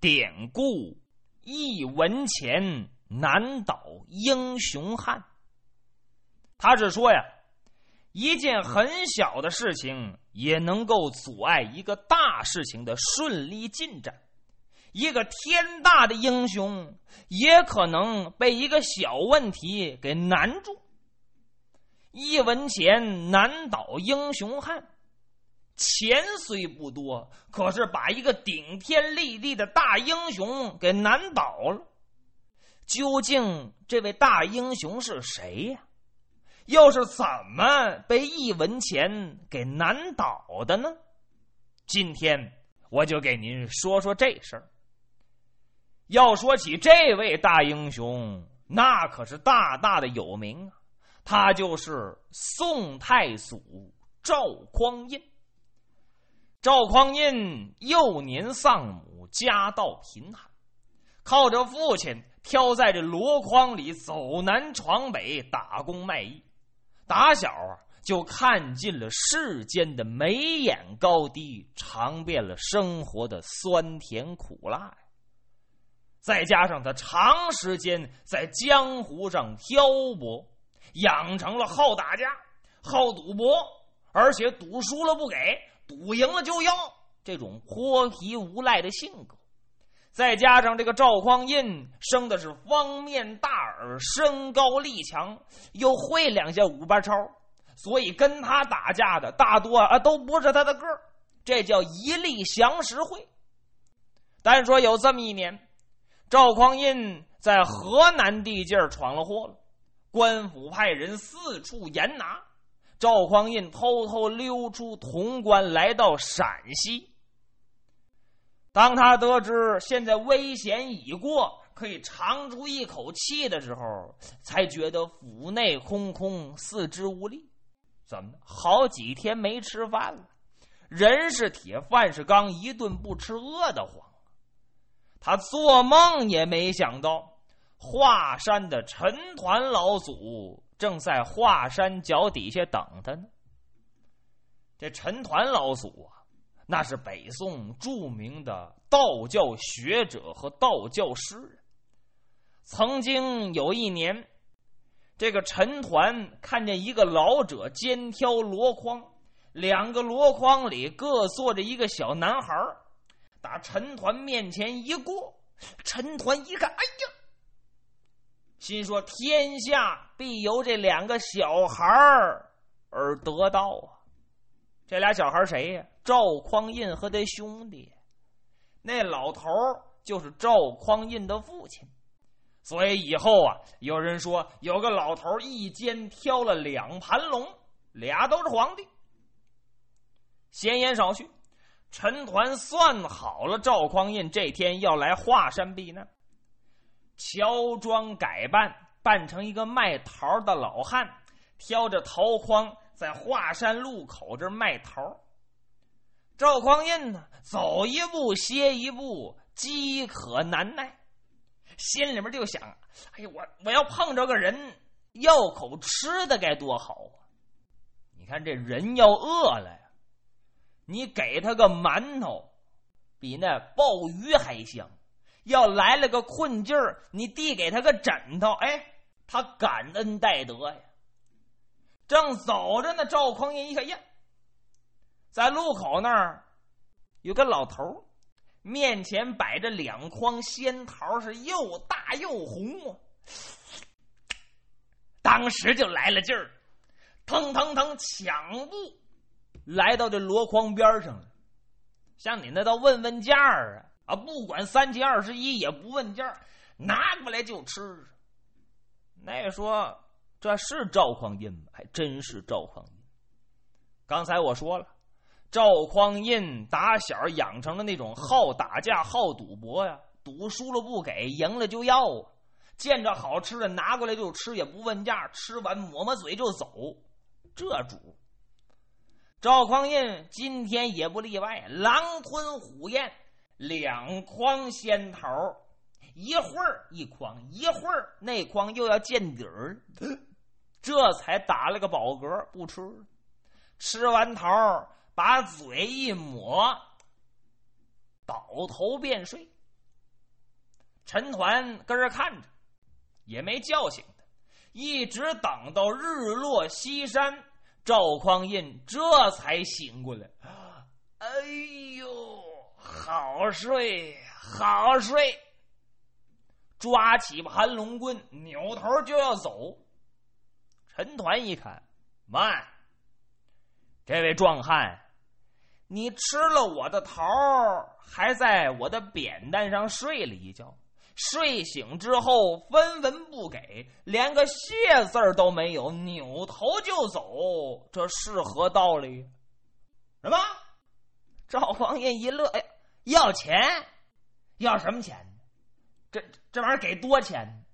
典故一文钱难倒英雄汉。他是说呀，一件很小的事情也能够阻碍一个大事情的顺利进展。一个天大的英雄，也可能被一个小问题给难住。一文钱难倒英雄汉，钱虽不多，可是把一个顶天立地的大英雄给难倒了。究竟这位大英雄是谁呀？又是怎么被一文钱给难倒的呢？今天我就给您说说这事儿。要说起这位大英雄，那可是大大的有名啊！他就是宋太祖赵匡胤。赵匡胤幼年丧母，家道贫寒，靠着父亲挑在这箩筐里走南闯北打工卖艺，打小啊就看尽了世间的眉眼高低，尝遍了生活的酸甜苦辣呀。再加上他长时间在江湖上漂泊，养成了好打架、好赌博，而且赌输了不给，赌赢了就要这种泼皮无赖的性格。再加上这个赵匡胤生的是方面大耳，身高力强，又会两下五八超，所以跟他打架的大多啊都不是他的个儿，这叫一力降十会。单说有这么一年。赵匡胤在河南地界闯了祸了，官府派人四处严拿。赵匡胤偷偷溜出潼关，来到陕西。当他得知现在危险已过，可以长出一口气的时候，才觉得腹内空空，四肢无力。怎么好几天没吃饭了？人是铁，饭是钢，一顿不吃饿得慌。他做梦也没想到，华山的陈抟老祖正在华山脚底下等他呢。这陈抟老祖啊，那是北宋著名的道教学者和道教诗人。曾经有一年，这个陈抟看见一个老者肩挑箩筐，两个箩筐里各坐着一个小男孩打陈抟面前一过，陈抟一看，哎呀，心说天下必由这两个小孩而得到啊！这俩小孩谁呀？赵匡胤和他兄弟，那老头就是赵匡胤的父亲。所以以后啊，有人说有个老头一肩挑了两盘龙，俩都是皇帝。闲言少叙。陈抟算好了，赵匡胤这天要来华山避难，乔装改扮，扮成一个卖桃的老汉，挑着桃筐在华山路口这卖桃。赵匡胤呢，走一步歇一步，饥渴难耐，心里面就想：哎呀，我我要碰着个人要口吃的该多好啊！你看这人要饿了呀。你给他个馒头，比那鲍鱼还香。要来了个困劲儿，你递给他个枕头，哎，他感恩戴德呀。正走着呢，赵匡胤一看呀，在路口那儿有个老头面前摆着两筐仙桃，是又大又红啊。当时就来了劲儿，腾腾腾抢步。来到这箩筐边上，像你那倒问问价啊啊！不管三七二十一也不问价，拿过来就吃。那说这是赵匡胤吗？还真是赵匡胤。刚才我说了，赵匡胤打小养成了那种好打架、好赌博呀，赌输了不给，赢了就要。见着好吃的拿过来就吃，也不问价，吃完抹抹嘴就走，这主。赵匡胤今天也不例外，狼吞虎咽，两筐仙桃，一会儿一筐，一会儿那筐又要见底儿，这才打了个饱嗝，不吃。吃完桃，把嘴一抹，倒头便睡。陈团跟着看着，也没叫醒他，一直等到日落西山，赵匡胤这才醒过来。好睡，好睡！抓起盘龙棍，扭头就要走。陈团一看，慢！这位壮汉，你吃了我的桃，还在我的扁担上睡了一觉，睡醒之后分文不给，连个谢字都没有，扭头就走，这是何道理？什么？赵匡胤一乐，哎，要钱？要什么钱？这这玩意儿给多钱？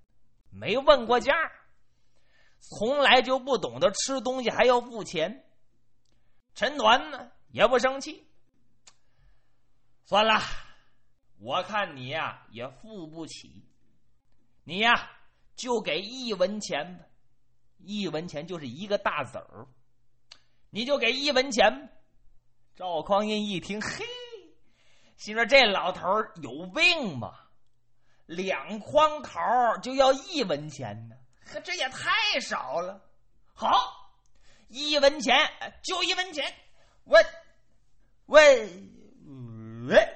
没问过价，从来就不懂得吃东西还要付钱。陈团呢也不生气，算了，我看你呀也付不起，你呀就给一文钱吧，一文钱就是一个大子儿，你就给一文钱。赵匡胤一听，嘿，心说这老头有病吧？两筐桃就要一文钱呢？可这也太少了。好，一文钱就一文钱。问问喂，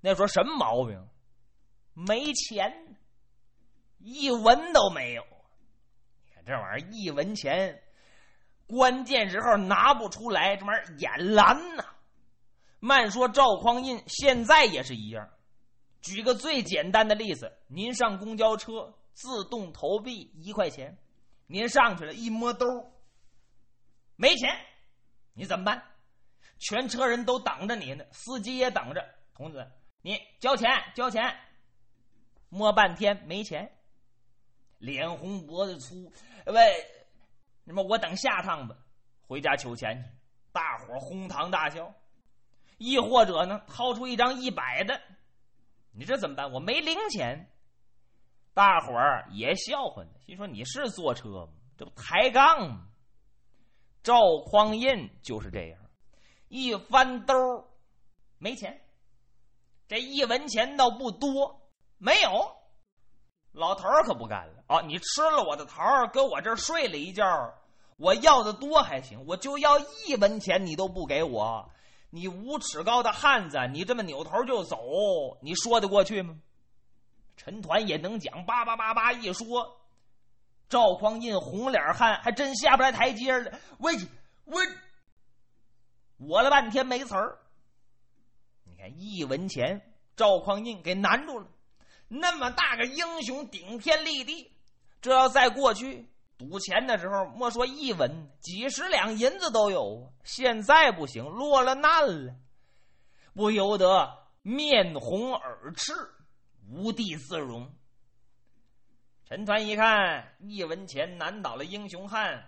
那说什么毛病？没钱，一文都没有。你看这玩意儿，一文钱。关键时候拿不出来，这玩意儿眼蓝呐！慢说赵匡胤现在也是一样。举个最简单的例子，您上公交车自动投币一块钱，您上去了一摸兜没钱，你怎么办？全车人都等着你呢，司机也等着。同志，你交钱交钱，摸半天没钱，脸红脖子粗，喂。那么我等下趟吧，回家取钱去。大伙哄堂大笑，亦或者呢，掏出一张一百的，你这怎么办？我没零钱。大伙儿也笑话呢，心说你是坐车吗？这不抬杠吗？赵匡胤就是这样，一翻兜没钱，这一文钱倒不多，没有。老头儿可不干了啊！你吃了我的桃儿，搁我这儿睡了一觉，我要的多还行，我就要一文钱，你都不给我，你五尺高的汉子，你这么扭头就走，你说得过去吗？陈团也能讲，叭叭叭叭一说，赵匡胤红脸汉，还真下不来台阶了。喂喂，我了半天没词儿。你看一文钱，赵匡胤给难住了。那么大个英雄，顶天立地，这要在过去赌钱的时候，莫说一文，几十两银子都有。现在不行，落了难了，不由得面红耳赤，无地自容。陈团一看，一文钱难倒了英雄汉，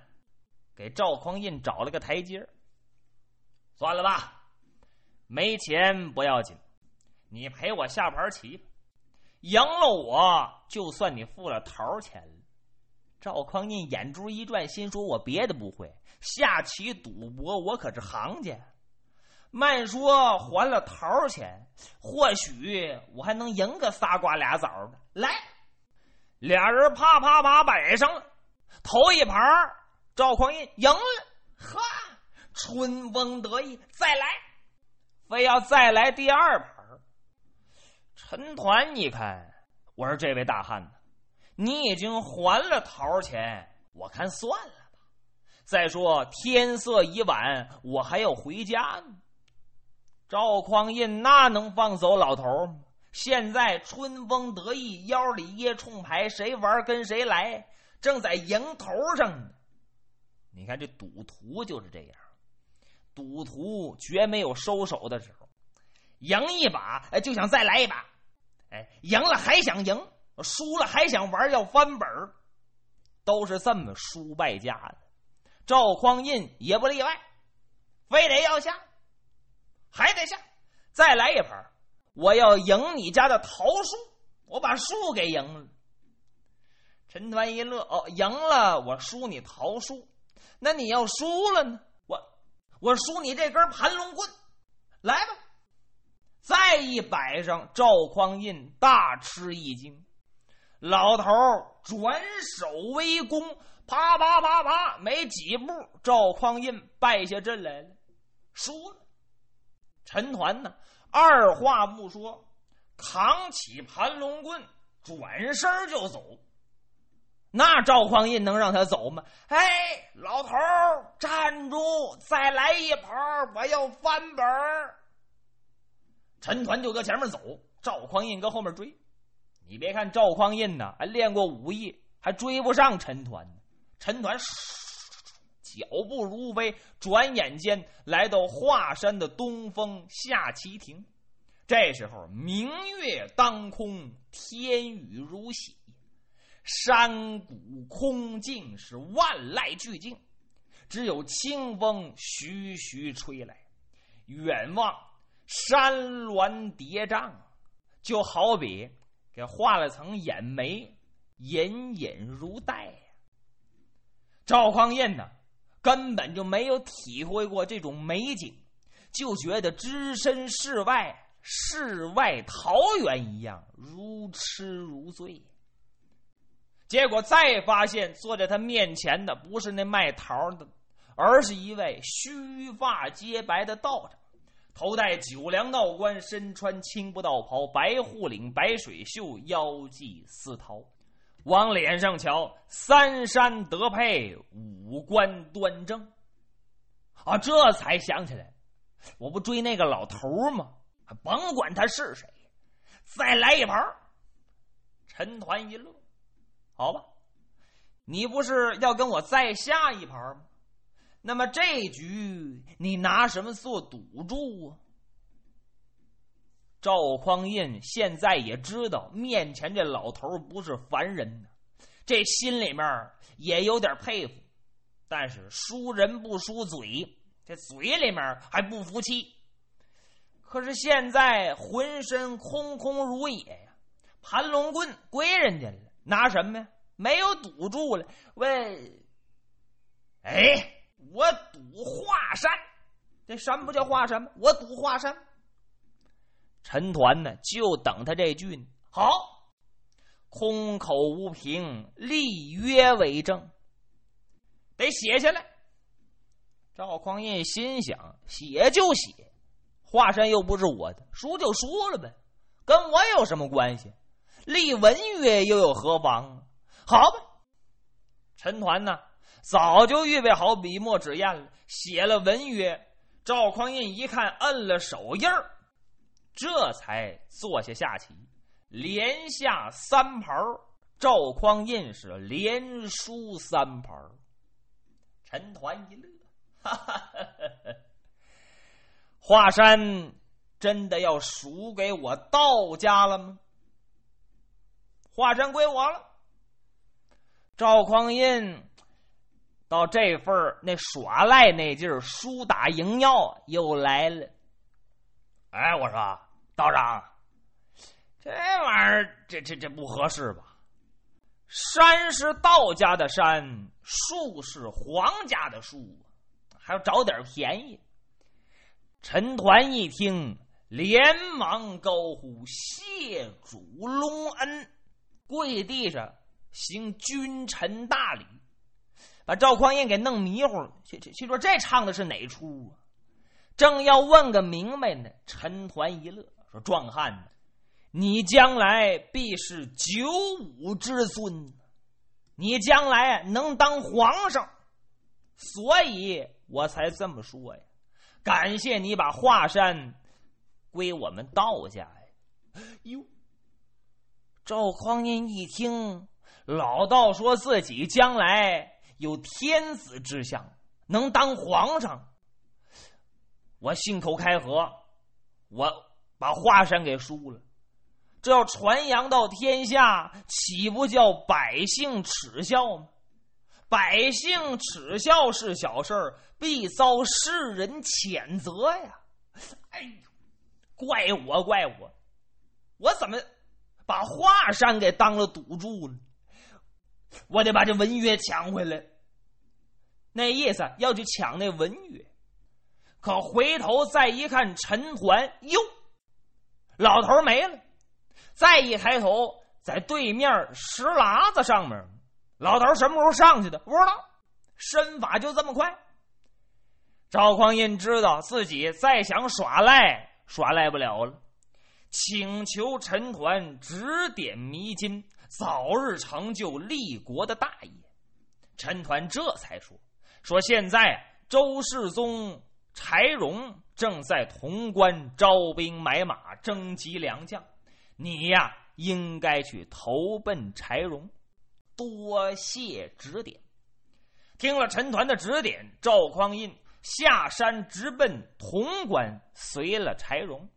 给赵匡胤找了个台阶算了吧，没钱不要紧，你陪我下盘棋吧。赢了我就算你付了桃钱了。赵匡胤眼珠一转，心说：“我别的不会，下棋赌博我可是行家。慢说还了桃钱，或许我还能赢个仨瓜俩枣的。”来，俩人啪啪啪摆上了头一盘，赵匡胤赢了，哈，春风得意，再来，非要再来第二盘。陈团，你看，我说这位大汉呢，你已经还了桃钱，我看算了吧。再说天色已晚，我还要回家呢。赵匡胤那能放走老头吗？现在春风得意，腰里掖冲牌，谁玩跟谁来，正在迎头上呢。你看这赌徒就是这样，赌徒绝没有收手的时候。赢一把，就想再来一把，哎，赢了还想赢，输了还想玩，要翻本都是这么输败家的。赵匡胤也不例外，非得要下，还得下，再来一盘，我要赢你家的桃树，我把树给赢了。陈团一乐，哦，赢了我输你桃树，那你要输了呢？我我输你这根盘龙棍，来吧。再一摆上，赵匡胤大吃一惊。老头转手为攻，啪啪啪啪，没几步，赵匡胤败下阵来了，输了。陈团呢，二话不说，扛起盘龙棍，转身就走。那赵匡胤能让他走吗？哎，老头站住！再来一盘，我要翻本陈团就搁前面走，赵匡胤搁后面追。你别看赵匡胤呐，还练过武艺，还追不上陈团。陈团脚步如飞，转眼间来到华山的东风下棋亭。这时候明月当空，天雨如洗，山谷空静，是万籁俱静，只有清风徐徐吹来。远望。山峦叠嶂，就好比给画了层眼眉，隐隐如黛呀。赵匡胤呢，根本就没有体会过这种美景，就觉得置身事外，世外桃源一样，如痴如醉。结果再发现，坐在他面前的不是那卖桃的，而是一位须发皆白的道长。头戴九梁道冠，身穿青布道袍，白护领，白水袖，腰系丝绦。往脸上瞧，三山得配，五官端正。啊，这才想起来，我不追那个老头吗？甭管他是谁，再来一盘。陈团一乐，好吧，你不是要跟我再下一盘吗？那么这局你拿什么做赌注啊？赵匡胤现在也知道面前这老头不是凡人呢，这心里面也有点佩服，但是输人不输嘴，这嘴里面还不服气。可是现在浑身空空如也呀，盘龙棍归人家了，拿什么呀？没有赌注了。问，哎。我赌华山，这山不叫华山吗？我赌华山。陈团呢，就等他这句呢。好，空口无凭，立约为证，得写下来。赵匡胤心想：写就写，华山又不是我的，输就输了呗，跟我有什么关系？立文约又有何妨？好吧，陈团呢？早就预备好笔墨纸砚了，写了文约。赵匡胤一看，摁了手印儿，这才坐下下棋，连下三盘赵匡胤是连输三盘陈团一乐，哈哈哈哈华山真的要输给我道家了吗？华山归我了。赵匡胤。到这份那耍赖那劲儿，输打赢要又来了。哎，我说道长，这玩意儿，这这这不合适吧？山是道家的山，树是皇家的树，还要找点便宜。陈团一听，连忙高呼：“谢主隆恩！”跪地上行君臣大礼。把赵匡胤给弄迷糊了，去去去说这唱的是哪出啊？正要问个明白呢，陈团一乐说：“壮汉，你将来必是九五之尊，你将来能当皇上，所以我才这么说呀。感谢你把华山归我们道家呀。”哟，赵匡胤一听老道说自己将来。有天子之相，能当皇上，我信口开河，我把华山给输了，这要传扬到天下，岂不叫百姓耻笑吗？百姓耻笑是小事儿，必遭世人谴责呀！哎呦，怪我，怪我，我怎么把华山给当了赌注呢？我得把这文约抢回来。那意思要去抢那文约，可回头再一看，陈团哟，老头没了。再一抬头，在对面石喇子上面，老头什么时候上去的？不知道，身法就这么快。赵匡胤知道自己再想耍赖，耍赖不了了，请求陈抟指点迷津，早日成就立国的大业。陈抟这才说：“说现在周世宗柴荣正在潼关招兵买马，征集良将。”你呀，应该去投奔柴荣，多谢指点。听了陈团的指点，赵匡胤下山直奔潼关，随了柴荣。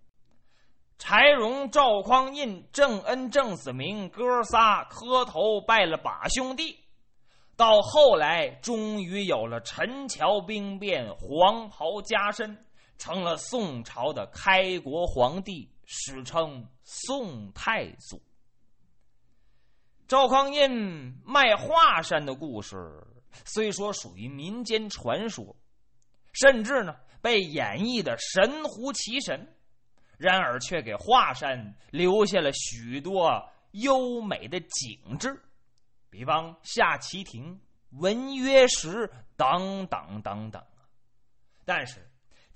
柴荣、赵匡胤、郑恩、郑子明哥仨磕头拜了把兄弟。到后来，终于有了陈桥兵变，黄袍加身，成了宋朝的开国皇帝。史称宋太祖。赵匡胤卖华山的故事，虽说属于民间传说，甚至呢被演绎的神乎其神，然而却给华山留下了许多优美的景致，比方下棋亭、文约石等等等等但是。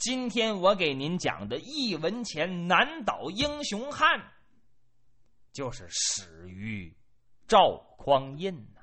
今天我给您讲的一文钱难倒英雄汉，就是始于赵匡胤呐。